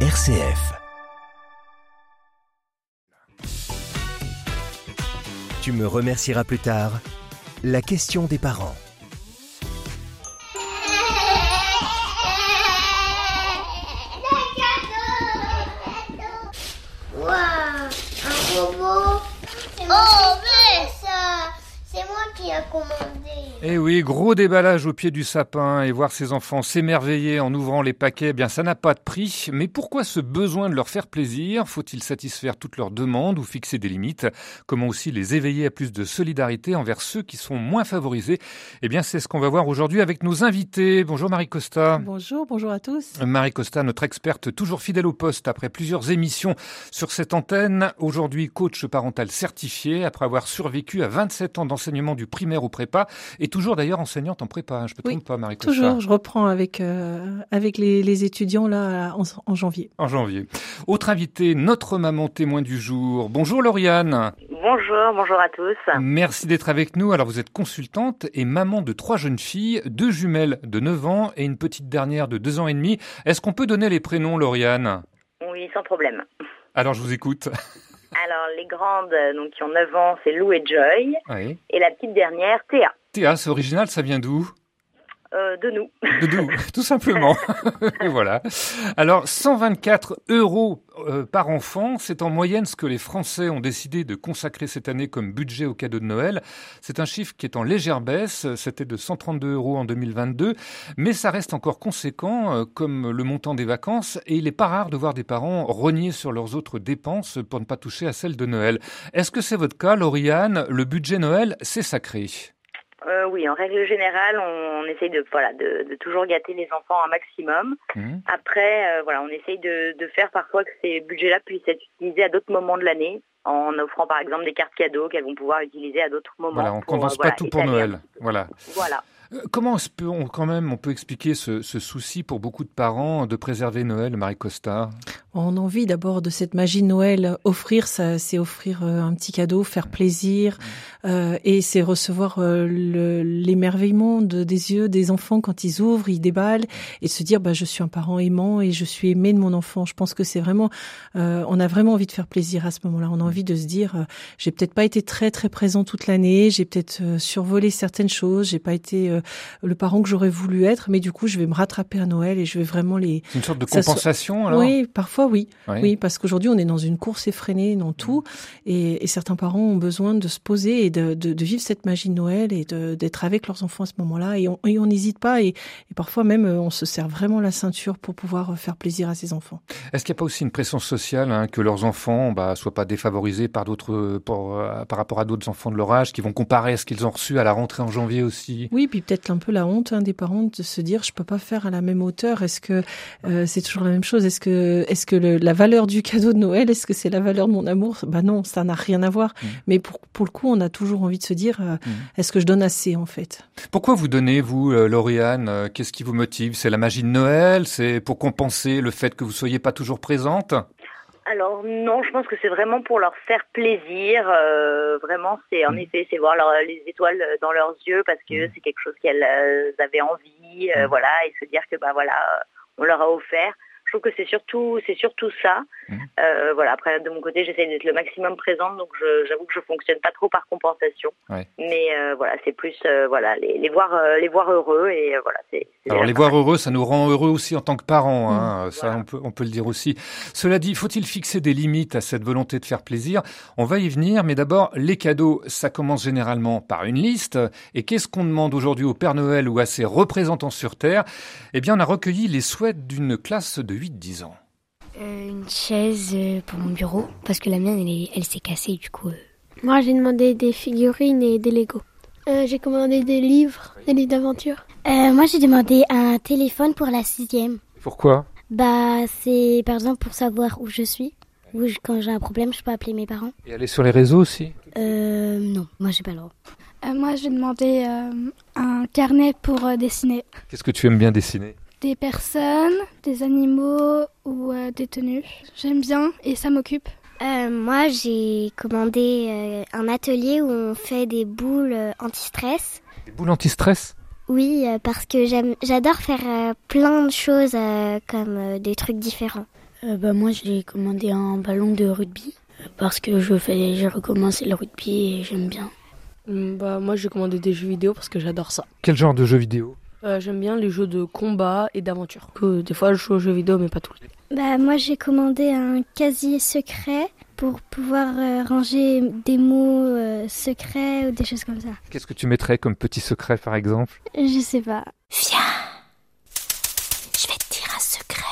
RCF. Tu me remercieras plus tard. La question des parents. Waouh, un robot. Oh, mais ça, c'est moi qui a commandé. Eh oui, gros déballage au pied du sapin et voir ses enfants s'émerveiller en ouvrant les paquets, eh bien ça n'a pas de prix. Mais pourquoi ce besoin de leur faire plaisir? Faut-il satisfaire toutes leurs demandes ou fixer des limites? Comment aussi les éveiller à plus de solidarité envers ceux qui sont moins favorisés? Eh bien c'est ce qu'on va voir aujourd'hui avec nos invités. Bonjour Marie Costa. Bonjour, bonjour à tous. Marie Costa, notre experte toujours fidèle au poste après plusieurs émissions sur cette antenne. Aujourd'hui coach parental certifié après avoir survécu à 27 ans d'enseignement du primaire au prépa et toujours d'ailleurs enseignante en prépa. hein. Je me Oui, trompe pas Marie Toujours, je reprends avec euh, avec les, les étudiants là en, en janvier. En janvier. Autre invité, notre maman témoin du jour. Bonjour Lauriane. Bonjour, bonjour à tous. Merci d'être avec nous. Alors vous êtes consultante et maman de trois jeunes filles, deux jumelles de 9 ans et une petite dernière de 2 ans et demi. Est-ce qu'on peut donner les prénoms Lauriane? Oui, sans problème. Alors je vous écoute. Alors, les grandes, donc qui ont 9 ans, c'est Lou et Joy. Oui. Et la petite dernière, Théa, Théa, c'est original, ça vient d'où? Euh, de nous. De d'où? Tout simplement. Et voilà. Alors 124 euros euh, par enfant, c'est en moyenne ce que les Français ont décidé de consacrer cette année comme budget au cadeau de Noël. C'est un chiffre qui est en légère baisse. C'était de 132 euros en 2022, mais ça reste encore conséquent, euh, comme le montant des vacances. Et il n'est pas rare de voir des parents rogner sur leurs autres dépenses pour ne pas toucher à celles de Noël. Est-ce que c'est votre cas, Lauriane? Le budget Noël, c'est sacré. Euh, oui, en règle générale, on, on essaye de, voilà, de, de toujours gâter les enfants un maximum. Mhm. Après, euh, voilà, on essaye de, de faire parfois que ces budgets-là puissent être utilisés à d'autres moments de l'année, en offrant par exemple des cartes cadeaux qu'elles vont pouvoir utiliser à d'autres moments. Voilà, on compense euh, pas voilà, tout pour Noël. Voilà. Voilà. Euh, Comment on, quand même on peut expliquer ce, souci pour beaucoup de parents de préserver Noël, Marie Costa? On a envie d'abord de cette magie de Noël. Offrir, c'est offrir euh, un petit cadeau, faire plaisir, euh, et c'est recevoir le- l'émerveillement de- des yeux des enfants quand ils ouvrent, ils déballent, et se dire bah je suis un parent aimant et je suis aimé de mon enfant. Je pense que c'est vraiment, on a vraiment envie de faire plaisir à ce moment-là. On a envie de se dire, j'ai peut-être pas été très très présent toute l'année, j'ai peut-être survolé certaines choses, j'ai pas été le parent que j'aurais voulu être, mais du coup je vais me rattraper à Noël et je vais vraiment les C'est une sorte de soit- compensation alors? Oui, parfois oui. Oui. Oui, parce qu'aujourd'hui, on est dans une course effrénée dans tout, et, et certains parents ont besoin de se poser et de, de, de vivre cette magie de Noël et d'être avec leurs enfants à ce moment-là. Et on n'hésite pas, et, et parfois même, euh, on se serre vraiment la ceinture pour pouvoir euh, faire plaisir à ses enfants. Est-ce qu'il n'y a pas aussi une pression sociale hein, que leurs enfants bah, soient pas défavorisés par d'autres euh, par rapport à d'autres enfants de leur âge qui vont comparer ce qu'ils ont reçu à la rentrée en janvier aussi? Oui, puis peut-être un peu la honte hein, des parents de se dire, je peux pas faire à la même hauteur. Est-ce que euh, c'est toujours la même chose? Est-ce que, est-ce que le- la valeur du cadeau de Noël, est-ce que c'est la valeur de mon amour? Bah non, ça n'a rien à voir. Mm. Mais pour, pour le coup, on a toujours envie de se dire, euh, Mm. est-ce que je donne assez en fait? Pourquoi vous donnez, vous, euh, Lauriane euh, Qu'est-ce qui vous motive? C'est la magie de Noël? C'est pour compenser le fait que vous soyez pas toujours présente? Alors non, je pense que c'est vraiment pour leur faire plaisir. euh, vraiment, c'est en Mm. effet, c'est voir leur- les étoiles dans leurs yeux parce que Mm. c'est quelque chose qu'elles euh, avaient envie, euh, Mm. voilà, et se dire que bah voilà, euh, on leur a offert. Je trouve que c'est surtout, c'est surtout ça. Mm. Euh, voilà. Après, de mon côté, j'essaie d'être le maximum présente, donc j'avoue que je fonctionne pas trop par compensation. Ouais. Mais euh, voilà, c'est plus euh, voilà les, les voir, les voir heureux et voilà, c'est. Alors les voir heureux, ça nous rend heureux aussi en tant que parents. Hein. Ça, Voilà. on peut, on peut le dire aussi. Cela dit, faut-il fixer des limites à cette volonté de faire plaisir? On va y venir, mais d'abord, les cadeaux, ça commence généralement par une liste. Et qu'est-ce qu'on demande aujourd'hui au Père Noël ou à ses représentants sur Terre? Eh bien, on a recueilli les souhaits d'une classe de 8-10 ans. Euh, une chaise euh, pour mon bureau parce que la mienne elle, est- elle s'est cassée du coup. euh. Moi, j'ai demandé des figurines et des Lego. Euh, j'ai commandé des livres, des livres d'aventure. Euh, moi j'ai demandé un téléphone pour la sixième. Pourquoi? Bah c'est par exemple pour savoir où je suis. Ou je- quand j'ai un problème je peux appeler mes parents. Et aller sur les réseaux aussi? Euh non, moi j'ai pas le droit. Euh, moi, j'ai demandé euh, un carnet pour euh, dessiner Qu'est-ce que tu aimes bien dessiner? Des personnes, des animaux ou euh, des tenues. J'aime bien et ça m'occupe. Euh, moi j'ai commandé euh, un atelier où on fait des boules euh, anti-stress. Des boules anti-stress? Oui, euh, parce que j'aime, j'adore faire euh, plein de choses euh, comme euh, des trucs différents. Euh, bah, moi, j'ai commandé un ballon de rugby parce que je fais, j'ai recommencé le rugby et j'aime bien. Bah, moi, j'ai commandé des jeux vidéo parce que j'adore ça. Quel genre de jeux vidéo? Euh, J'aime bien les jeux de combat et d'aventure. Que des fois, je joue aux jeux vidéo, mais pas tout le temps. Bah, moi, j'ai commandé un casier secret pour pouvoir euh, ranger des mots euh, secrets ou des choses comme ça. Qu'est-ce que tu mettrais comme petit secret, par exemple? Je sais pas. Viens, je vais te dire un secret.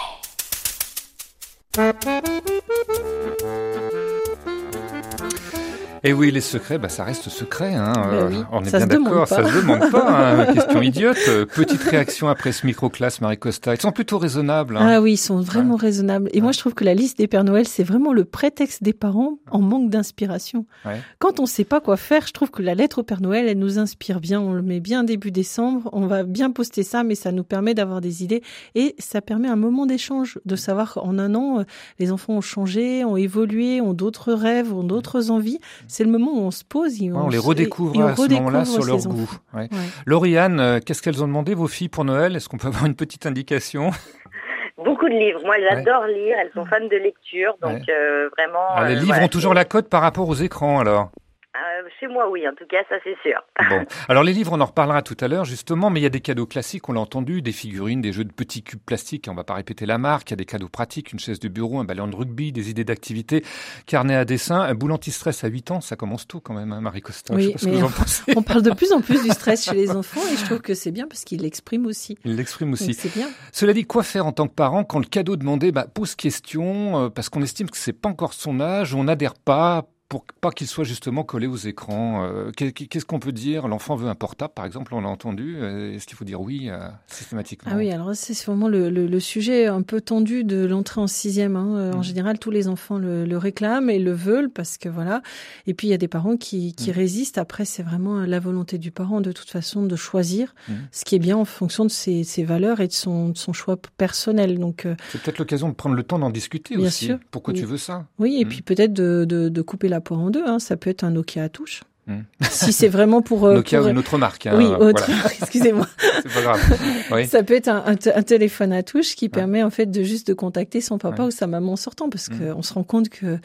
Et oui, les secrets, bah, ça reste secret. Hein. Bah Euh, oui, on est ça bien d'accord, ça se demande pas. hein. Question idiote. Euh, Petite réaction après ce micro-classe, Marie Costa. Ils sont plutôt raisonnables. hein. Ah oui, ils sont vraiment raisonnables. Et moi, je trouve que la liste des Pères Noël, c'est vraiment le prétexte des parents en manque d'inspiration. Ouais. Quand on ne sait pas quoi faire, je trouve que la lettre au Père Noël, elle nous inspire bien. On le met bien début décembre. On va bien poster ça, mais ça nous permet d'avoir des idées. Et ça permet un moment d'échange, de savoir qu'en un an, euh, les enfants ont changé, ont évolué, ont d'autres rêves, ont d'autres envies. C'est le moment où on se pose. et Ouais, on les redécouvre et on à ce moment-là sur leur goût. enfants. Ouais. Ouais. Lauriane, euh, qu'est-ce qu'elles ont demandé, vos filles, pour Noël? Est-ce qu'on peut avoir une petite indication? Beaucoup de livres. Moi, elles adorent lire. Elles sont fans de lecture. Donc, Ouais. euh, vraiment. Ah, Les euh, livres voilà, ont toujours la cote par rapport aux écrans, alors Euh, chez moi, oui. En tout cas, ça, c'est sûr. Bon, alors les livres, on en reparlera tout à l'heure justement, mais il y a des cadeaux classiques, on l'a entendu, des figurines, des jeux de petits cubes plastiques, on va pas répéter la marque, il y a des cadeaux pratiques, une chaise de bureau, un ballon de rugby, des idées d'activité, carnet à dessin, un boule anti-stress à 8 ans, ça commence tôt quand même, hein, Marie Costa. Je sais Oui, pas ce que mais vous en pensez. on parle de plus en plus du stress chez les enfants et je trouve que c'est bien parce qu'ils l'expriment aussi. Il l'exprime aussi. C'est bien. Cela dit, quoi faire en tant que parent quand le cadeau demandé bah, pose question, euh, parce qu'on estime que c'est pas encore son âge, on n'adhère pas pour pas qu'il soit justement collé aux écrans. Euh, qu'est- Qu'est-ce qu'on peut dire? L'enfant veut un portable, par exemple, on l'a entendu. Euh, Est-ce qu'il faut dire oui euh, systématiquement? Ah oui, alors c'est vraiment le, le, le sujet un peu tendu de l'entrée en sixième. Hein. En Mm. général, tous les enfants le, le réclament et le veulent parce que voilà. Et puis il y a des parents qui, qui Mm. résistent. Après, c'est vraiment la volonté du parent de toute façon de choisir Mm. ce qui est bien en fonction de ses, ses valeurs et de son, de son choix personnel. Donc euh, C'est peut-être l'occasion de prendre le temps d'en discuter Bien aussi. sûr. Pourquoi Oui. tu veux ça? Oui, et puis peut-être de, de, de couper la poire en deux. Hein. Ça peut être un Nokia à touche. Mm. si c'est vraiment pour... euh, Nokia pour- ou une autre marque. hein, Oui, euh, autre. voilà. Excusez-moi. C'est pas grave. Oui. Ça peut être un, un un téléphone à touche qui permet en fait de juste de contacter son papa Ouais. ou sa maman en sortant parce qu'on se rend compte que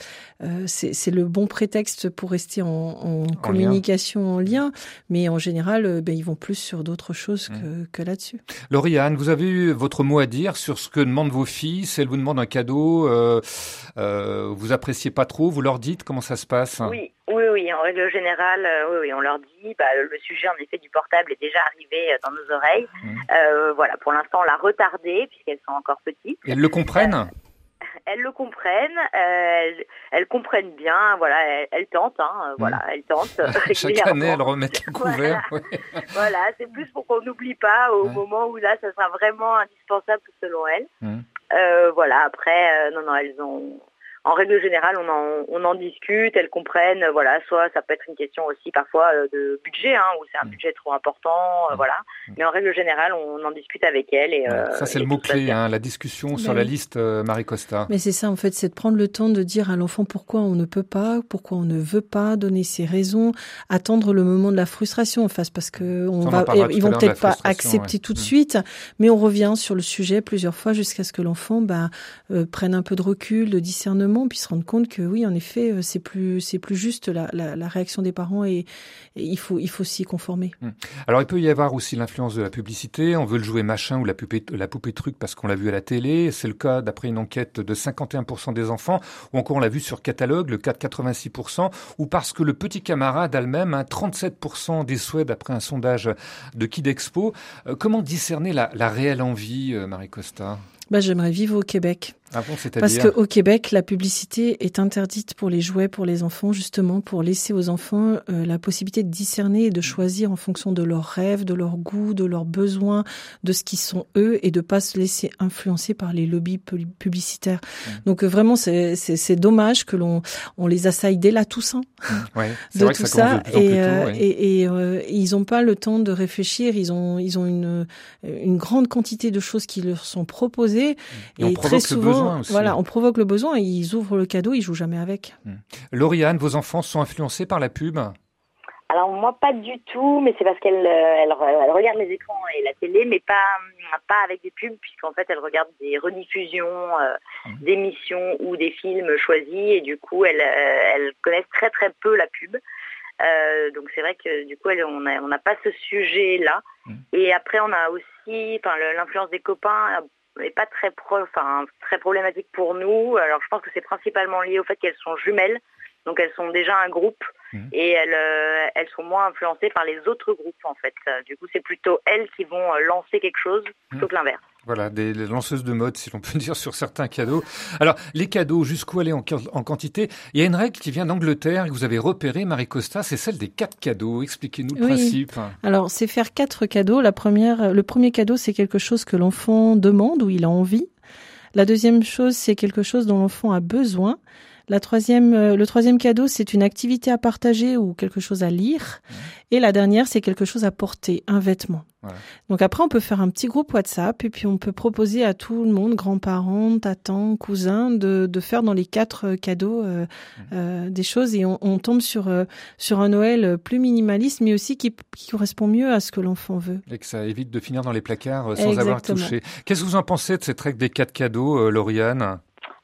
euh, c'est c'est le bon prétexte pour rester en, en communication, en lien, mais en général, euh, ben, ils vont plus sur d'autres choses que, que là-dessus. Lauriane, vous avez eu votre mot à dire sur ce que demandent vos filles. Si elles vous demandent un cadeau, euh, euh, vous appréciez pas trop, vous leur dites comment ça se passe? Oui, oui, oui. En règle générale, euh, oui, oui, on leur dit. Bah, le sujet, en effet, du portable est déjà arrivé euh, dans nos oreilles. Mhm. Euh, voilà, pour l'instant, on l'a retardé puisqu'elles sont encore petites. Elles le comprennent? Elles le comprennent, euh, elles, elles comprennent bien. Voilà, elles, elles tentent. Hein, euh, Voilà, elles tentent. Chaque année, elles remettent le couvert. ouais. Voilà, c'est plus pour qu'on n'oublie pas au Ouais. moment où là, ça sera vraiment indispensable selon elles. Euh, voilà, après, non, non, elles ont. En règle générale, on en, on en discute, elles comprennent. euh, Voilà, soit ça peut être une question aussi parfois euh, de budget, hein, où c'est un Mhm. budget trop important, euh, voilà. Mais en règle générale, on en discute avec elles. Et, euh, ça, c'est et le mot-clé, hein, la discussion sur Ben la liste, euh, Marie Costa. Mais c'est ça en fait, c'est de prendre le temps de dire à l'enfant pourquoi on ne peut pas, pourquoi on ne veut pas, donner ses raisons, attendre le moment de la frustration en face parce que on Ça, va, ils vont peut-être pas accepter ouais. tout de Mm. suite, mais on revient sur le sujet plusieurs fois jusqu'à ce que l'enfant bah, euh, prenne un peu de recul, de discernement, puis se rende compte que oui, en effet, euh, c'est plus c'est plus juste la, la, réaction des parents et, il faut il faut s'y conformer. Alors, il peut y avoir aussi l'influence de la publicité. On veut le jouer machin ou la poupée, la poupée truc parce qu'on l'a vu à la télé. C'est le cas d'après une enquête de 51% des enfants. Ou encore, on l'a vu sur catalogue, le cas de 86%. Ou parce que le petit camarade a le même, hein, 37% des souhaits d'après un sondage de Kid Expo. Euh, comment discerner la, la réelle envie, euh, Marie Costa Bah, j'aimerais vivre au Québec. Ah bon, Parce qu'au Québec, la publicité est interdite pour les jouets, pour les enfants, justement pour laisser aux enfants euh, la possibilité de discerner et de choisir en fonction de leurs rêves, de leurs goûts, de leurs besoins, de ce qu'ils sont eux, et de pas se laisser influencer par les lobbies pu- publicitaires. Donc euh, vraiment, c'est dommage que l'on on les assaille dès la Toussaint Ouais, c'est de vrai que tout ça commence ça, de plus en plus et, tôt. euh, ouais. et, et, euh, ils n'ont pas le temps de réfléchir. Ils ont ils ont une une grande quantité de choses qui leur sont proposées Et on provoque très le souvent, besoin aussi. voilà, on provoque le besoin et ils ouvrent le cadeau, ils jouent jamais avec. Lauriane, vos enfants sont influencés par la pub? Alors moi pas du tout, mais c'est parce qu'elle elle, regarde les écrans et la télé, mais pas pas avec des pubs, puisqu'en fait elle regarde des rediffusions mmh. d'émissions ou des films choisis, et du coup elle elle connaît très très peu la pub. Euh, donc c'est vrai que du coup on n'a pas ce sujet là. Mmh. Et après on a aussi, l'influence des copains n'est pas très très problématique pour nous. Alors je pense que c'est principalement lié au fait qu'elles sont jumelles. Donc elles sont déjà un groupe mmh. et elles, euh, elles sont moins influencées par les autres groupes en fait. Du coup c'est plutôt elles qui vont euh, lancer quelque chose plutôt mmh. que l'inverse. Voilà, des lanceuses de mode, si l'on peut dire, sur certains cadeaux. Alors, les cadeaux, jusqu'où aller en, quantité? Il y a une règle qui vient d'Angleterre que vous avez repérée, Marie Costa, c'est celle des quatre cadeaux. Expliquez-nous le principe. Alors, c'est faire quatre cadeaux. La première, le premier cadeau, c'est quelque chose que l'enfant demande ou il a envie. La deuxième chose, c'est quelque chose dont l'enfant a besoin. La troisième, euh, le troisième cadeau, c'est une activité à partager ou quelque chose à lire. Et la dernière, c'est quelque chose à porter, un vêtement. Donc après, on peut faire un petit groupe WhatsApp et puis on peut proposer à tout le monde, grands-parents, tatans, cousins, de, de faire dans les quatre euh, cadeaux euh, des choses et on, on tombe sur sur un Noël plus minimaliste, mais aussi qui, qui correspond mieux à ce que l'enfant veut. Et que ça évite de finir dans les placards sans avoir touché. Qu'est-ce que vous en pensez de cette règle des quatre cadeaux, Lauriane?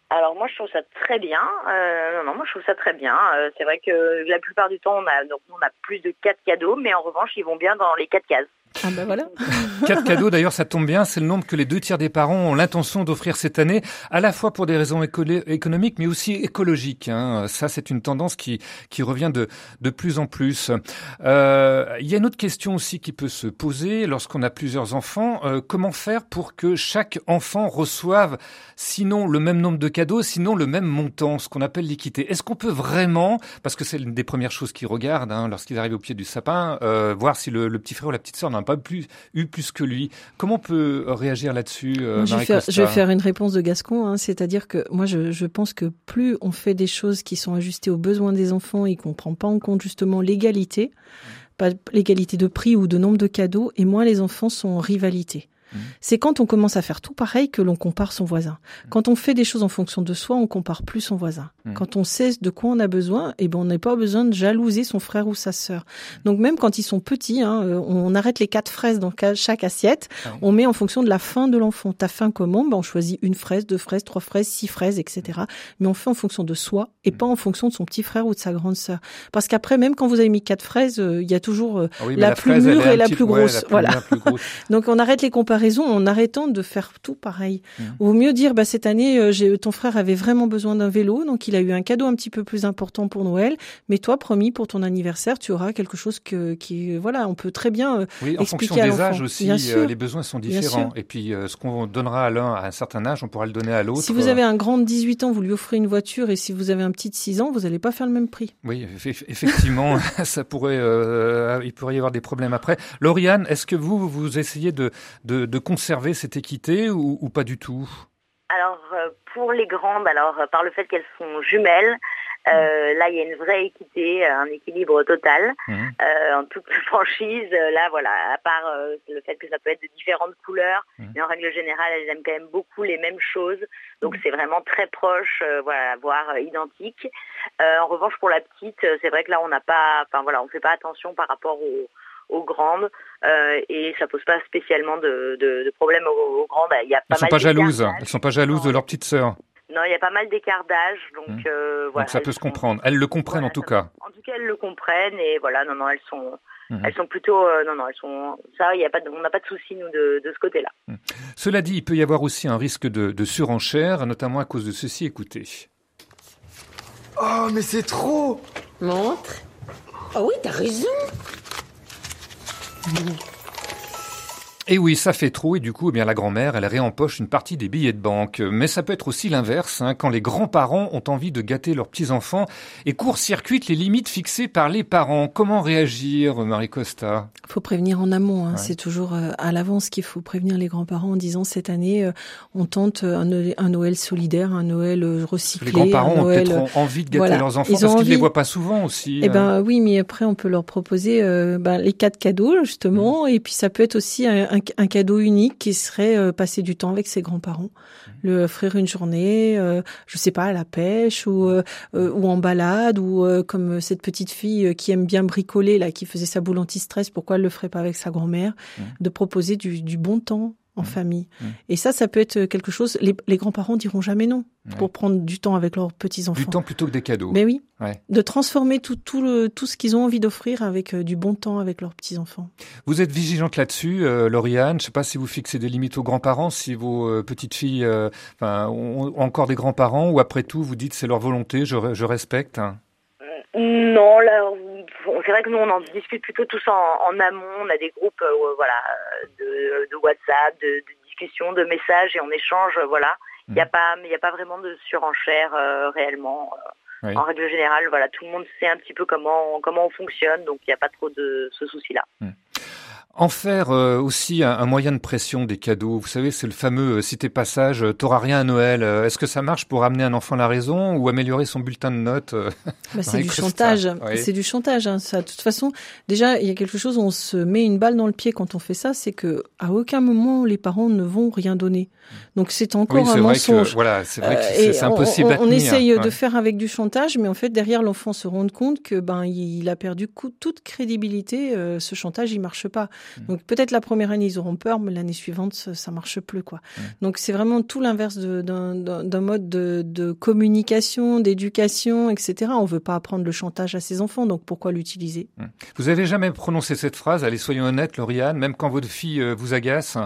Alors moi je trouve ça très bien. Euh, non, non, moi je trouve ça très bien. Euh, c'est vrai que la plupart du temps on a donc on a plus de quatre cadeaux, mais en revanche ils vont bien dans les quatre cases. Ah ben voilà. Quatre cadeaux d'ailleurs, ça tombe bien, c'est le nombre que les deux tiers des parents ont l'intention d'offrir cette année, à la fois pour des raisons économiques mais aussi écologiques. Hein. Ça, c'est une tendance qui qui revient de de plus en plus. Euh, il y a une autre question aussi qui peut se poser lorsqu'on a plusieurs enfants. Euh, comment faire pour que chaque enfant reçoive, sinon le même nombre de cadeaux, sinon le même montant, ce qu'on appelle l'équité. Est-ce qu'on peut vraiment, parce que c'est l'une des premières choses qu'ils regardent hein, lorsqu'ils arrivent au pied du sapin, euh, voir si le, le, petit frère ou la petite sœur n'a pas plus, eu plus que lui? Comment on peut réagir là-dessus, euh, je, vais faire, je vais faire une réponse de Gascon, hein, c'est-à-dire que moi, je, je, pense que plus on fait des choses qui sont ajustées aux besoins des enfants et qu'on prend pas en compte justement l'égalité, pas l'égalité de prix ou de nombre de cadeaux, et moins les enfants sont en rivalité. Mmh. C'est quand on commence à faire tout pareil que l'on compare son voisin. Mmh. Quand on fait des choses en fonction de soi, on compare plus son voisin. Mmh. Quand on sait de quoi on a besoin, eh ben on n'a pas besoin de jalouser son frère ou sa sœur. Donc même quand ils sont petits, hein, euh, on arrête les quatre fraises dans chaque assiette. Ah on met en fonction de la faim de l'enfant. T'as faim comment ben on choisit une fraise, deux fraises, trois fraises, six fraises, etc. Mais on fait en fonction de soi et pas en fonction de son petit frère ou de sa grande sœur. Parce qu'après, même quand vous avez mis quatre fraises, euh, il y a toujours euh, ah la, plus mûre et la plus grosse. voilà. Donc on arrête les comparaisons en arrêtant de faire tout pareil. Mmh. Vaut mieux dire, bah, cette année, euh, ton frère avait vraiment besoin d'un vélo, donc il a eu un cadeau un petit peu plus important pour Noël. Mais toi, promis, pour ton anniversaire, tu auras quelque chose que, qui, voilà, on peut très bien euh, oui, en fonction des âges aussi, euh, les besoins sont différents. Et puis, ce qu'on donnera à l'un à un certain âge, on pourra le donner à l'autre. Si vous avez un grand de 18 ans, vous lui offrez une voiture, et si vous avez un petit de 6 ans, vous n'allez pas faire le même prix. Oui, effectivement, ça pourrait, il pourrait y avoir des problèmes après. Lauriane, est-ce que vous, vous essayez de, de de conserver cette équité ou, pas du tout? Alors, euh, pour les grandes, alors euh, par le fait qu'elles sont jumelles, euh, là, il y a une vraie équité, un équilibre total, mmh. en toute franchise. Là, voilà, à part le fait que ça peut être de différentes couleurs, mmh. mais en règle générale, elles aiment quand même beaucoup les mêmes choses. Donc, mmh. c'est vraiment très proche, voilà, voire identique. en revanche, pour la petite, c'est vrai que là, on n'a pas, enfin voilà, on fait pas attention par rapport aux aux grandes euh, et ça pose pas spécialement de, de, de problème aux, grandes. Il y a pas elles sont pas jalouses. Elles sont pas jalouses de leur petite sœur. Non, il y a pas mal d'écart d'âge, donc hmm. euh, voilà. Donc ça peut se comprendre. Elles le comprennent en tout cas. En tout cas, elles le comprennent et voilà, non, non, elles sont. Hmm. Elles sont plutôt, euh, non, non, elles sont. Ça, il y a pas, on n'a pas de souci nous de, de ce côté-là. Hmm. Cela dit, il peut y avoir aussi un risque de, de surenchère, notamment à cause de ceci. Écoutez. Oh, mais c'est trop Montre. Oh oui, t'as raison. Uhum. Et oui, ça fait trop et du coup, eh bien la grand-mère, elle réempoche une partie des billets de banque. Mais ça peut être aussi l'inverse, hein, quand les grands-parents ont envie de gâter leurs petits-enfants et court-circuitent les limites fixées par les parents. Comment réagir, Marie Costa? Faut prévenir en amont. Hein. C'est toujours euh, à l'avance qu'il faut prévenir les grands-parents en disant cette année, euh, on tente un, Noël solidaire, un Noël euh, recyclé. Les grands-parents ont peut-être envie de gâter leurs enfants parce qu'ils ne les voient pas souvent aussi. Eh ben oui, mais après on peut leur proposer ben, les quatre cadeaux justement, mmh. et puis ça peut être aussi un un, cadeau unique qui serait euh, passer du temps avec ses grands-parents, mmh. le offrir une journée, euh, je sais pas, à la pêche ou euh, ou en balade ou comme cette petite fille qui aime bien bricoler là, qui faisait sa boule anti-stress, pourquoi elle le ferait pas avec sa grand-mère, mmh. de proposer du, du bon temps en mmh. famille. Mmh. Et ça, ça peut être quelque chose. Les, les grands-parents diront jamais non pour prendre du temps avec leurs petits enfants. Du temps plutôt que des cadeaux. Mais oui. Ouais. De transformer tout, tout, le, tout ce qu'ils ont envie d'offrir avec euh, du bon temps avec leurs petits enfants. Vous êtes vigilante là-dessus, euh, Lauriane. Je sais pas si vous fixez des limites aux grands-parents, si vos euh, petites filles, euh, enfin, ont encore des grands-parents, ou après tout, vous dites c'est leur volonté, je, je respecte. Non, là, c'est vrai que nous on en discute plutôt tous en, en amont. On a des groupes, euh, voilà, de, de WhatsApp, de, de, discussions, de messages et on échange, voilà. Il n'y a mmh. pas, il n'y a pas vraiment de surenchère euh, réellement. Euh, oui. En règle générale, voilà, tout le monde sait un petit peu comment comment on fonctionne, donc il n'y a pas trop de ce souci-là. Mmh. En faire euh, aussi un, un, moyen de pression des cadeaux. Vous savez, c'est le fameux euh, cité passage euh, t'auras rien à Noël. Est-ce que ça marche pour amener un enfant à la raison ou améliorer son bulletin de notes bah, C'est du chantage. Oui. C'est du chantage. Hein, ça. De toute façon, déjà, il y a quelque chose où on se met une balle dans le pied quand on fait ça, c'est que à aucun moment les parents ne vont rien donner. Donc c'est encore oui, un mensonge. Que, voilà, c'est vrai que c'est impossible on, à tenir. On essaye ouais. de faire avec du chantage, mais en fait derrière l'enfant se rend compte que ben il a perdu toute crédibilité. Euh, ce chantage, il marche pas. Mmh. Donc peut-être la première année ils auront peur, mais l'année suivante ça marche plus quoi. Mmh. Donc c'est vraiment tout l'inverse d'un mode de, de communication, d'éducation, etc. On veut pas apprendre le chantage à ses enfants, donc pourquoi l'utiliser? Mmh. Vous avez jamais prononcé cette phrase Allez, soyons honnêtes, Lauriane, même quand votre fille euh, vous agace?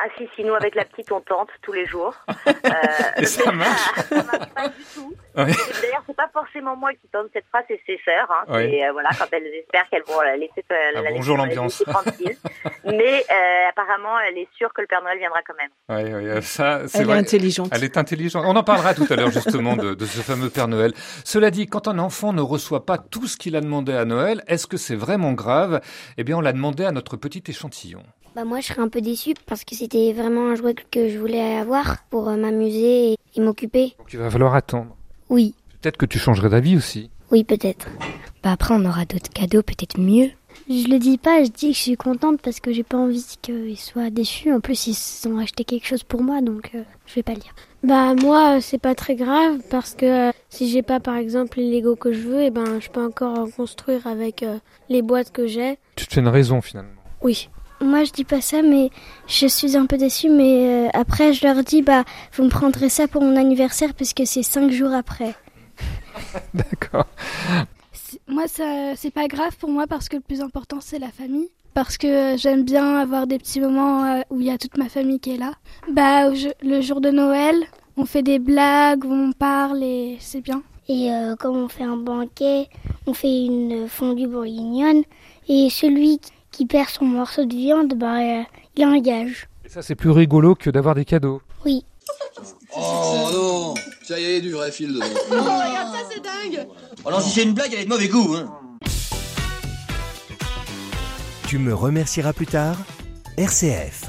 Ah si, si, nous avec la petite on tente tous les jours. Euh, Et ça marche ça, ça marche pas du tout. Oui. D'ailleurs, c'est pas forcément moi qui tente cette phrase, c'est ses sœurs. Hein. Oui. Et euh, voilà, quand elles espèrent qu'elles vont la laisser, euh, ah, la bonjour l'ambiance. tranquille. Mais euh, apparemment, elle est sûre que le Père Noël viendra quand même. Oui, oui, ça, c'est elle vrai. est intelligente. Elle est intelligente. On en parlera tout à l'heure justement de, de, ce fameux Père Noël. Cela dit, quand un enfant ne reçoit pas tout ce qu'il a demandé à Noël, est-ce que c'est vraiment grave? Eh bien, on l'a demandé à notre petit échantillon. Bah moi, je serais un peu déçue parce que c'était vraiment un jouet que je voulais avoir pour euh, m'amuser et, et m'occuper. Donc il va falloir attendre. Oui. Peut-être que tu changerais d'avis aussi. Oui, peut-être. Bah après, on aura d'autres cadeaux, peut-être mieux. Je le dis pas, je dis que je suis contente parce que j'ai pas envie qu'ils soient déçus. En plus, ils ont acheté quelque chose pour moi, donc euh, je vais pas le dire. Bah moi, c'est pas très grave parce que euh, si j'ai pas par exemple les Lego que je veux, et eh ben je peux encore en construire avec euh, les boîtes que j'ai. Tu te fais une raison finalement. Oui. Moi, je dis pas ça, mais je suis un peu déçue. Mais euh, après, je leur dis, bah, vous me prendrez ça pour mon anniversaire parce que c'est cinq jours après. D'accord. Moi, ça, c'est pas grave pour moi parce que le plus important, c'est la famille. Parce que j'aime bien avoir des petits moments euh, où il y a toute ma famille qui est là. Bah, le jour de Noël, on fait des blagues, on parle et c'est bien. Et euh, quand on fait un banquet, on fait une fondue bourguignonne. Et celui qui perd son morceau de viande, bah, euh, il engage. Et ça, c'est plus rigolo que d'avoir des cadeaux. Oui. Oh non Ça y est, du vrai fil dedans. Oh, regarde ça, c'est dingue Alors si c'est une blague, elle est de mauvais goût, hein Tu me remercieras plus tard RCF.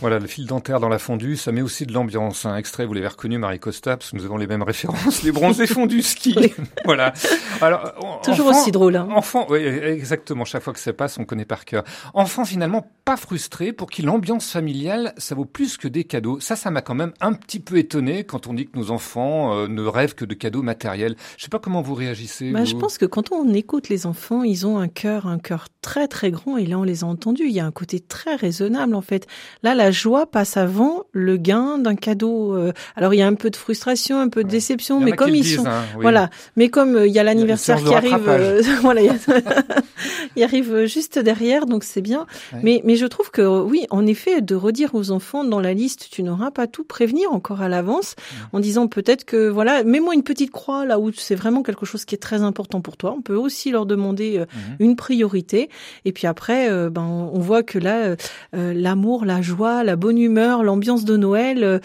Voilà, le fil dentaire dans la fondue, ça met aussi de l'ambiance. Un extrait, vous l'avez reconnu, Marie Costa, parce que nous avons les mêmes références, les bronzés fondus ski. Oui. voilà. Alors, Toujours enfant, aussi drôle. Hein. Enfant, oui, exactement. Chaque fois que ça passe, on connaît par cœur. Enfant, finalement, pas frustré, pour qui l'ambiance familiale, ça vaut plus que des cadeaux. Ça, ça m'a quand même un petit peu étonné quand on dit que nos enfants euh, ne rêvent que de cadeaux matériels. Je sais pas comment vous réagissez. Bah, vous. Je pense que quand on écoute les enfants, ils ont un cœur, un cœur très très grand, et là, on les a entendus. Il y a un côté très raisonnable, en fait. Là, la joie passe avant le gain d'un cadeau. Euh, alors il y a un peu de frustration, un peu de déception, mais comme ils disent, sont, hein, oui. voilà, mais comme euh, il y a l'anniversaire qui arrive, euh, voilà, il, arrive juste derrière, donc c'est bien. Ouais. Mais mais je trouve que oui, en effet, de redire aux enfants dans la liste, tu n'auras pas tout, prévenir encore à l'avance, ouais. en disant peut-être que voilà, mets-moi une petite croix là où c'est vraiment quelque chose qui est très important pour toi. On peut aussi leur demander mmh. une priorité, et puis après, ben on voit que là, l'amour, la joie, la bonne humeur, l'ambiance de Noël, euh,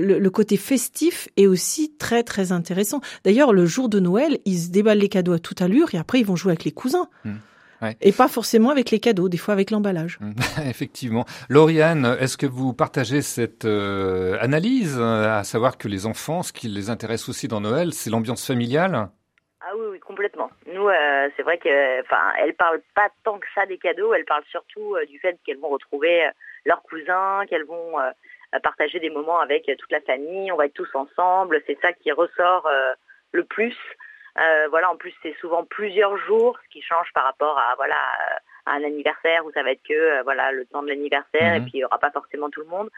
le, le, côté festif est aussi très très intéressant. D'ailleurs, le jour de Noël, ils se déballent les cadeaux à toute allure et après ils vont jouer avec les cousins. Mmh. Ouais. Et pas forcément avec les cadeaux, des fois avec l'emballage. Effectivement. Lauriane, est-ce que vous partagez cette euh, analyse, à savoir que les enfants, ce qui les intéresse aussi dans Noël, c'est l'ambiance familiale? Complètement. Nous, euh, c'est vrai que, enfin, elles parlent pas tant que ça des cadeaux. Elles parlent surtout euh, du fait qu'elles vont retrouver euh, leurs cousins, qu'elles vont partager des moments avec toute la famille. On va être tous ensemble. C'est ça qui ressort le plus. Voilà, en plus c'est souvent plusieurs jours, ce qui change par rapport à voilà à un anniversaire où ça va être que voilà le temps de l'anniversaire et Mhm. puis il y aura pas forcément tout le monde.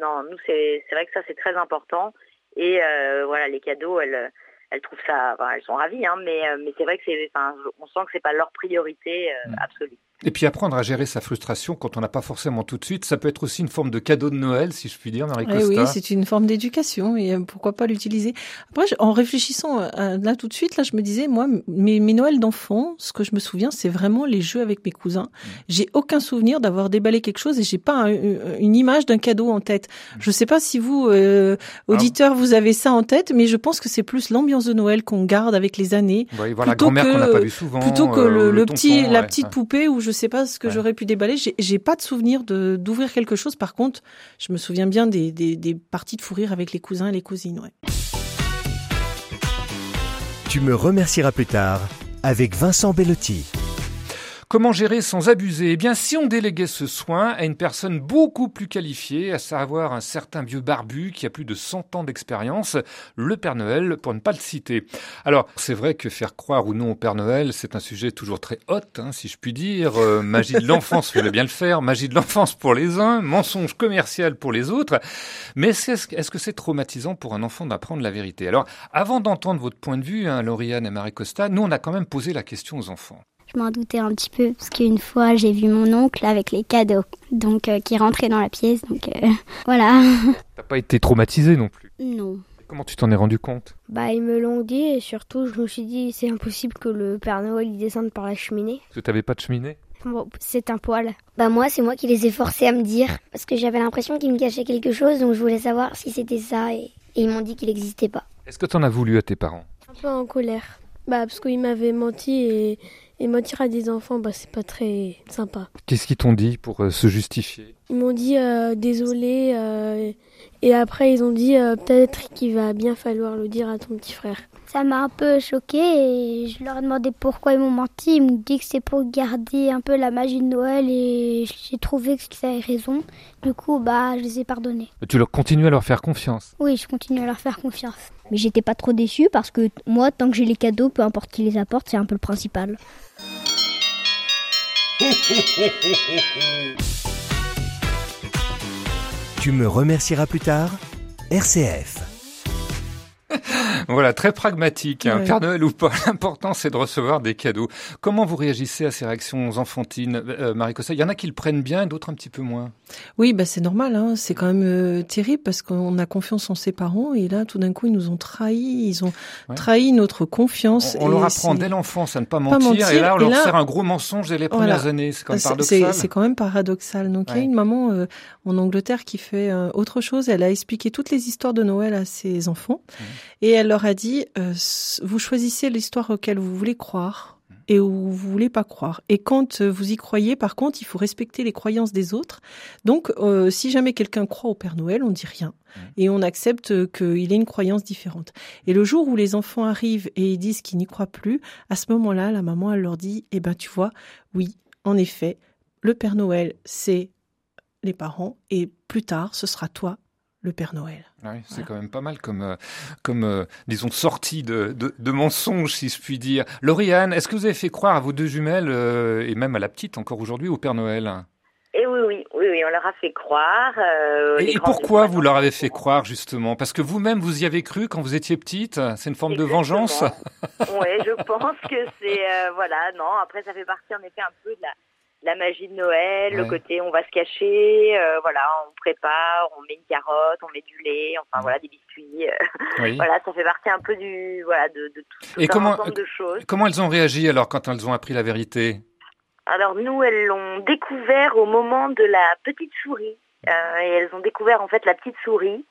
Non, nous c'est c'est vrai que ça c'est très important et euh, voilà les cadeaux elles elles trouvent ça, enfin, elles sont ravies hein, mais euh, mais c'est vrai que c'est enfin on sent que c'est pas leur priorité euh, absolue. Et puis apprendre à gérer sa frustration quand on n'a pas forcément tout de suite, ça peut être aussi une forme de cadeau de Noël, si je puis dire, Marie Eh Costa. oui, c'est une forme d'éducation et euh, pourquoi pas l'utiliser. Après, en réfléchissant euh, là tout de suite, là, je me disais, moi, mes, mes Noëls d'enfant, ce que je me souviens, c'est vraiment les jeux avec mes cousins. J'ai aucun souvenir d'avoir déballé quelque chose et j'ai pas un- une image d'un cadeau en tête. Je sais pas si vous, euh, auditeurs, vous avez ça en tête, mais je pense que c'est plus l'ambiance de Noël qu'on garde avec les années. Voir la plutôt grand-mère que- qu'on n'a pas vue souvent, Plutôt que euh, le, le le tonton, petit, la petite ouais. poupée où je sais pas ce que j'aurais pu déballer. J'ai- J'ai pas de souvenir de d'ouvrir quelque chose. Par contre, je me souviens bien des, des, des parties de fou rire avec les cousins et les cousines. Ouais. Tu me remercieras plus tard avec Vincent Bellotti. Comment gérer sans abuser? Eh bien, si on déléguait ce soin à une personne beaucoup plus qualifiée, à savoir un certain vieux barbu qui a plus de 100 ans d'expérience, le Père Noël, pour ne pas le citer. Alors, c'est vrai que faire croire ou non au Père Noël, c'est un sujet toujours très hot, hein, si je puis dire. Euh, magie de l'enfance, fallait bien le faire. Magie de l'enfance pour les uns, mensonge commercial pour les autres. Mais est-ce est-ce que c'est traumatisant pour un enfant d'apprendre la vérité? Alors, avant d'entendre votre point de vue, hein, Lauriane et Marie Costa, nous, on a quand même posé la question aux enfants. Je m'en doutais un petit peu parce qu'une fois j'ai vu mon oncle avec les cadeaux, donc euh, qui rentrait dans la pièce, donc euh, voilà. T'as pas été traumatisé non plus? Non. Comment tu t'en es rendu compte? Bah, ils me l'ont dit et surtout, je me suis dit, c'est impossible que le Père Noël descende par la cheminée. Parce que t'avais pas de cheminée? Bon, c'est un poil. Bah moi, c'est moi qui les ai forcés à me dire, parce que j'avais l'impression qu'ils me cachaient quelque chose, donc je voulais savoir si c'était ça, et, et ils m'ont dit qu'il n'existait pas. Est-ce que t'en as voulu à tes parents? Un peu en colère. Bah, parce qu'ils m'avaient menti et, et mentir à des enfants, bah, c'est pas très sympa. Qu'est-ce qu'ils t'ont dit pour euh, se justifier? Ils m'ont dit euh, désolé euh, et après ils ont dit euh, peut-être qu'il va bien falloir le dire à ton petit frère. Ça m'a un peu choquée et je leur ai demandé pourquoi ils m'ont menti. Ils m'ont dit que c'est pour garder un peu la magie de Noël et j'ai trouvé qu'ils avaient raison. Du coup, bah, je les ai pardonnés. Tu leur continues à leur faire confiance? Oui, je continue à leur faire confiance. Mais j'étais pas trop déçue parce que moi, tant que j'ai les cadeaux, peu importe qui les apporte, c'est un peu le principal. Tu me remercieras plus tard RCF. Voilà, très pragmatique. Hein. Ouais. Père Noël ou pas, l'important c'est de recevoir des cadeaux. Comment vous réagissez à ces réactions enfantines, euh, Marie Cossa Il y en a qui le prennent bien et d'autres un petit peu moins. Oui, bah c'est normal. Hein. C'est quand même euh, terrible parce qu'on a confiance en ses parents et là, tout d'un coup, ils nous ont trahis. Ils ont Ouais. trahi notre confiance. On, leur apprend dès l'enfance à ne pas Pas mentir, mentir, et là on et leur là- sert un gros mensonge dès les premières Voilà. années. C'est quand même paradoxal. C'est quand même paradoxal. Donc il y a une maman euh, en Angleterre qui fait euh, autre chose. Elle a expliqué toutes les histoires de Noël à ses enfants Mmh. Et elle leur a dit euh, vous choisissez l'histoire auquel vous voulez croire Mmh. et où vous voulez pas croire. Et quand euh, vous y croyez, par contre, il faut respecter les croyances des autres. Donc, euh, si jamais quelqu'un croit au Père Noël, on dit rien et on accepte qu'il ait une croyance différente. Et le jour où les enfants arrivent et ils disent qu'ils n'y croient plus, à ce moment-là, la maman elle leur dit eh ben tu vois, oui, en effet, le Père Noël c'est les parents et plus tard ce sera toi le Père Noël. Oui, c'est quand même pas mal comme, euh, comme euh, disons, sortie de, de, de mensonges, si je puis dire. Lauriane, est-ce que vous avez fait croire à vos deux jumelles, euh, et même à la petite encore aujourd'hui, au Père Noël? Et oui, oui, oui, oui, on leur a fait croire. euh, Et, pourquoi vous leur avez fait croire, justement? Parce que vous-même, vous y avez cru quand vous étiez petite C'est une forme de vengeance? Oui, je pense que c'est euh, voilà, non. Après, ça fait partie en effet un peu de la, la magie de Noël, le côté on va se cacher, euh, voilà, on prépare, on met une carotte, on met du lait, enfin voilà, des biscuits. euh, Oui. voilà, ça fait partie un peu du voilà de, de tout, Et un comment, ensemble de choses. comment elles ont réagi alors quand elles ont appris la vérité? Alors nous, elles l'ont découvert au moment de la petite souris. Euh, et elles ont découvert en fait la petite souris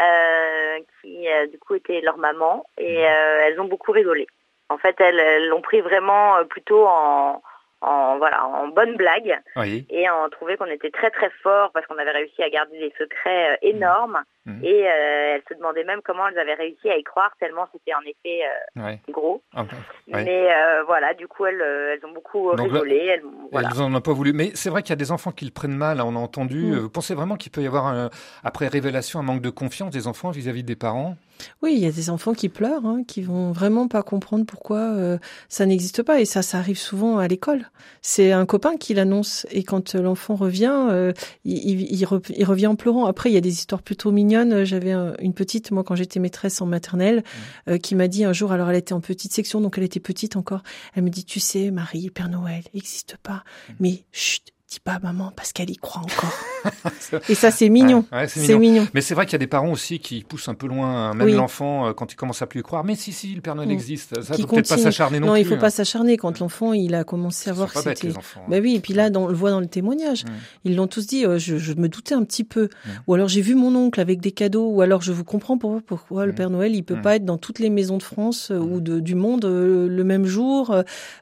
euh, qui euh, du coup était leur maman et euh, elles ont beaucoup rigolé. En fait, elles l'ont pris vraiment euh, plutôt en, en voilà en bonne blague Oui. et on trouvait qu'on était très très fort parce qu'on avait réussi à garder des secrets euh, énormes Mmh. Et euh, elles se demandaient même comment elles avaient réussi à y croire, tellement c'était en effet euh, gros. Ah, ouais. Mais euh, voilà, du coup, elles, elles ont beaucoup rigolé. Elles, voilà. elles en ont pas voulu. Mais c'est vrai qu'il y a des enfants qui le prennent mal, on a entendu. Mmh. Vous pensez vraiment qu'il peut y avoir, un, après révélation, un manque de confiance des enfants vis-à-vis -vis des parents? Oui, il y a des enfants qui pleurent, hein, qui vont vraiment pas comprendre pourquoi euh, ça n'existe pas. Et ça, ça arrive souvent à l'école. C'est un copain qui l'annonce. Et quand l'enfant revient, euh, il, il, il, revient en pleurant. Après, il y a des histoires plutôt mignonnes. J'avais une petite, moi, quand j'étais maîtresse en maternelle, mmh. euh, qui m'a dit un jour, alors elle était en petite section, donc elle était petite encore. Elle me dit, tu sais, Marie, Père Noël n'existe pas. Mmh. Mais chut, dis pas maman parce qu'elle y croit encore. et ça, c'est mignon. Ouais, c'est mignon. Mais c'est vrai qu'il y a des parents aussi qui poussent un peu loin, même l'enfant, euh, quand il commence à plus y croire. Mais si, si, le Père Noël existe. Ça, faut peut-être pas s'acharner non, non plus. Non, il faut pas s'acharner. Quand l'enfant, il a commencé à voir que c'était. Bah oui, et puis là, dans, on le voit dans le témoignage. Ils l'ont tous dit. Euh, je, je, me doutais un petit peu. Ou alors j'ai vu mon oncle avec des cadeaux. Ou alors je vous comprends pourquoi, pourquoi le Père Noël, il peut pas être dans toutes les maisons de France euh, ou de, du monde le même jour.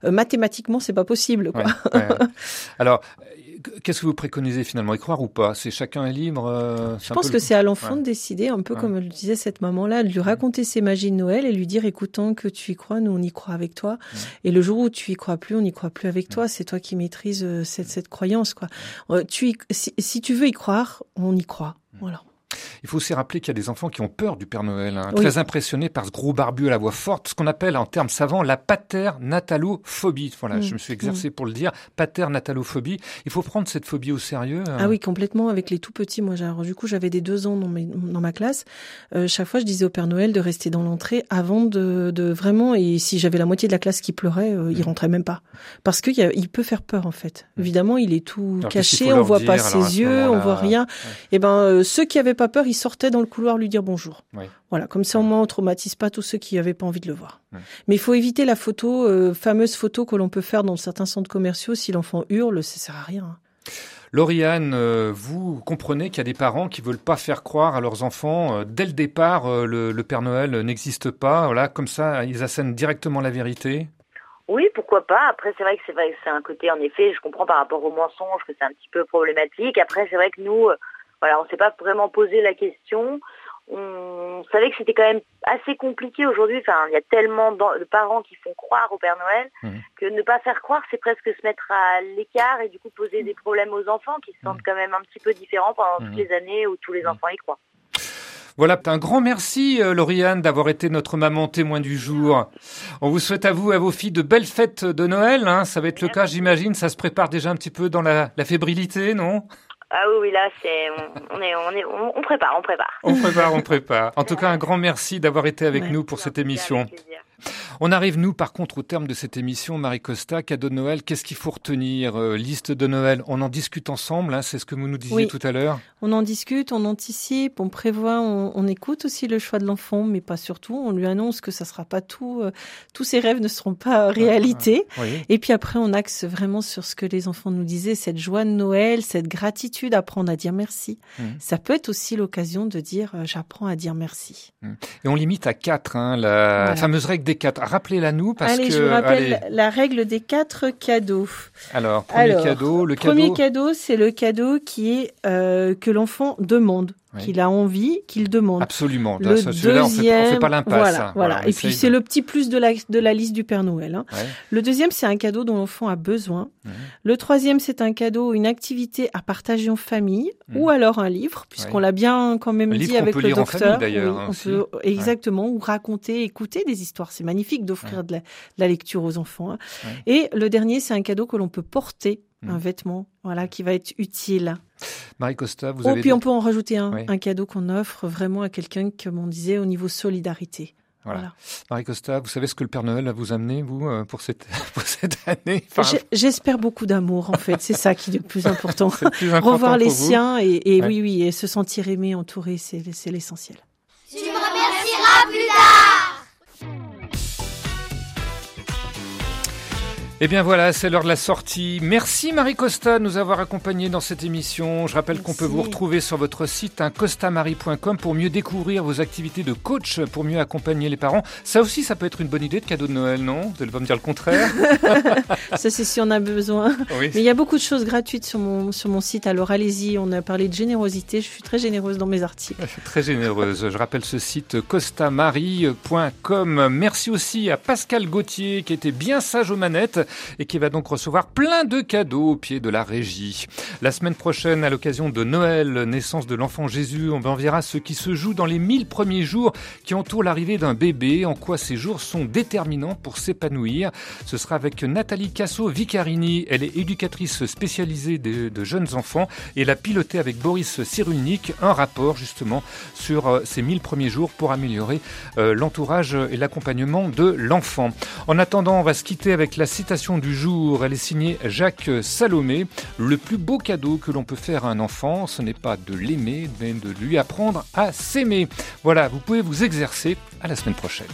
mathématiquement, c'est pas possible. Quoi. alors qu'est-ce que vous préconisez finalement? Y croire ou pas? C'est chacun est libre euh, Je pense que c'est à l'enfant de décider, un peu comme le disait cette maman-là, de lui raconter ses magies de Noël et lui dire écoutant que tu y crois, nous on y croit avec toi. Et le jour où tu y crois plus, on n'y croit plus avec toi. C'est toi qui maîtrises euh, cette, cette croyance. quoi. Euh, tu si, si tu veux y croire, on y croit. Voilà. Il faut aussi rappeler qu'il y a des enfants qui ont peur du Père Noël, hein, très impressionnés par ce gros barbu à la voix forte, ce qu'on appelle en termes savants la paternatalophobie. Voilà, mm. je me suis exercé mm. pour le dire, paternatalophobie. Il faut prendre cette phobie au sérieux. Hein. Ah oui, complètement. Avec les tout petits, moi, alors, du coup, j'avais des deux ans dans, dans ma classe. Euh, chaque fois, je disais au Père Noël de rester dans l'entrée avant de, de, vraiment. Et si j'avais la moitié de la classe qui pleurait, euh, il mm. rentrait même pas, parce qu'il il peut faire peur en fait. Évidemment, il est tout caché, on voit pas ses yeux, on voit rien. Et eh ben, euh, ceux qui avaient pas peur, ils sortaient dans le couloir lui dire bonjour. Voilà, comme ça au moins on traumatise pas tous ceux qui n'avaient pas envie de le voir. Mais il faut éviter la photo, euh, fameuse photo que l'on peut faire dans certains centres commerciaux. Si l'enfant hurle, ça sert à rien. Hein. Lauriane, euh, vous comprenez qu'il y a des parents qui veulent pas faire croire à leurs enfants euh, dès le départ le, le, Père Noël n'existe pas. Voilà, comme ça ils assènent directement la vérité? Oui, pourquoi pas. Après, c'est vrai que c'est vrai que c'est un côté, en effet, je comprends par rapport au mensonge que c'est un petit peu problématique. Après, c'est vrai que nous, voilà, on s'est pas vraiment posé la question. On savait que c'était quand même assez compliqué aujourd'hui. Enfin, il y a tellement de parents qui font croire au Père Noël mmh. que ne pas faire croire, c'est presque se mettre à l'écart et du coup poser des problèmes aux enfants qui se sentent mmh. quand même un petit peu différents pendant toutes mmh. les années où tous les enfants y croient. Voilà, un grand merci euh, Lauriane d'avoir été notre maman témoin du jour. On vous souhaite à vous et à vos filles de belles fêtes de Noël. Hein. Ça va être le cas, j'imagine. Ça se prépare déjà un petit peu dans la, la fébrilité, non? Ah oui, là, c'est, on, est, on est, on, prépare, on prépare. On prépare, on prépare. En tout cas, un grand merci d'avoir été avec nous pour cette émission. On arrive, nous, par contre, au terme de cette émission, Marie Costa, cadeau de Noël, qu'est-ce qu'il faut retenir euh, Liste de Noël, on en discute ensemble, hein, c'est ce que vous nous disiez tout à l'heure On en discute, on anticipe, on prévoit, on, écoute aussi le choix de l'enfant, mais pas surtout, on lui annonce que ça sera pas tout, euh, tous ses rêves ne seront pas ah, réalité. Ah, Et puis après, on axe vraiment sur ce que les enfants nous disaient, cette joie de Noël, cette gratitude, apprendre à dire merci. Mmh. Ça peut être aussi l'occasion de dire euh, j'apprends à dire merci. Mmh. Et on limite à quatre, hein, la fameuse règle des quatre. Rappelez-la nous parce allez, que. Je vous rappelle la règle des quatre cadeaux. Alors, premier cadeau, le cadeau. Premier cadeau, c'est le cadeau qui est euh, que l'enfant demande qu'il a envie, qu'il demande. Absolument. le deuxième, on fait, fait pas l'impasse. Voilà, voilà. Et puis c'est le petit plus de la, de la liste du Père Noël. Hein. Le deuxième, c'est un cadeau dont l'enfant a besoin. Le troisième, c'est un cadeau, une activité à partager en famille, ou alors un livre, puisqu'on l'a bien quand même dit avec le docteur. d'ailleurs. Hein, exactement, ou raconter, écouter des histoires. C'est magnifique d'offrir de, la lecture aux enfants. Hein. Et le dernier, c'est un cadeau que l'on peut porter un mm. vêtement, voilà, qui va être utile. Marie Costa, vous oh, avez. puis on peut en rajouter un, un cadeau qu'on offre vraiment à quelqu'un, comme on disait, au niveau solidarité. Voilà. Marie Costa, vous savez ce que le Père Noël a vous amené, vous, euh, pour cette, pour cette année? J'espère beaucoup d'amour, en fait. C'est ça qui est le plus important. plus important Revoir les siens et, et oui, oui, et se sentir aimé, entouré, c'est l'essentiel. Tu me remercieras plus tard Eh bien voilà, c'est l'heure de la sortie. Merci Marie Costa de nous avoir accompagnés dans cette émission. Je rappelle qu'on peut vous retrouver sur votre site hein, costamarie.com pour mieux découvrir vos activités de coach, pour mieux accompagner les parents. Ça aussi, ça peut être une bonne idée de cadeau de Noël, non? Vous allez pas me dire le contraire? Ça c'est si on a besoin. Mais il y a beaucoup de choses gratuites sur mon, sur mon site, alors allez-y. On a parlé de générosité, je suis très généreuse dans mes articles. Très généreuse. Je rappelle ce site costamarie.com. Merci aussi à Pascal Gauthier qui était bien sage aux manettes et qui va donc recevoir plein de cadeaux au pied de la régie. La semaine prochaine, à l'occasion de Noël, naissance de l'enfant Jésus, on verra ce qui se joue dans les mille premiers jours qui entourent l'arrivée d'un bébé, en quoi ces jours sont déterminants pour s'épanouir. Ce sera avec Nathalie Casso-Vicarini. Elle est éducatrice spécialisée de, jeunes enfants et elle a piloté avec Boris Cyrulnik un rapport justement sur euh, ces mille premiers jours pour améliorer euh, l'entourage et l'accompagnement de l'enfant. En attendant, on va se quitter avec la du jour, elle est signée Jacques Salomé. Le plus beau cadeau que l'on peut faire à un enfant, ce n'est pas de l'aimer, mais de lui apprendre à s'aimer. Voilà, vous pouvez vous exercer. À la semaine prochaine.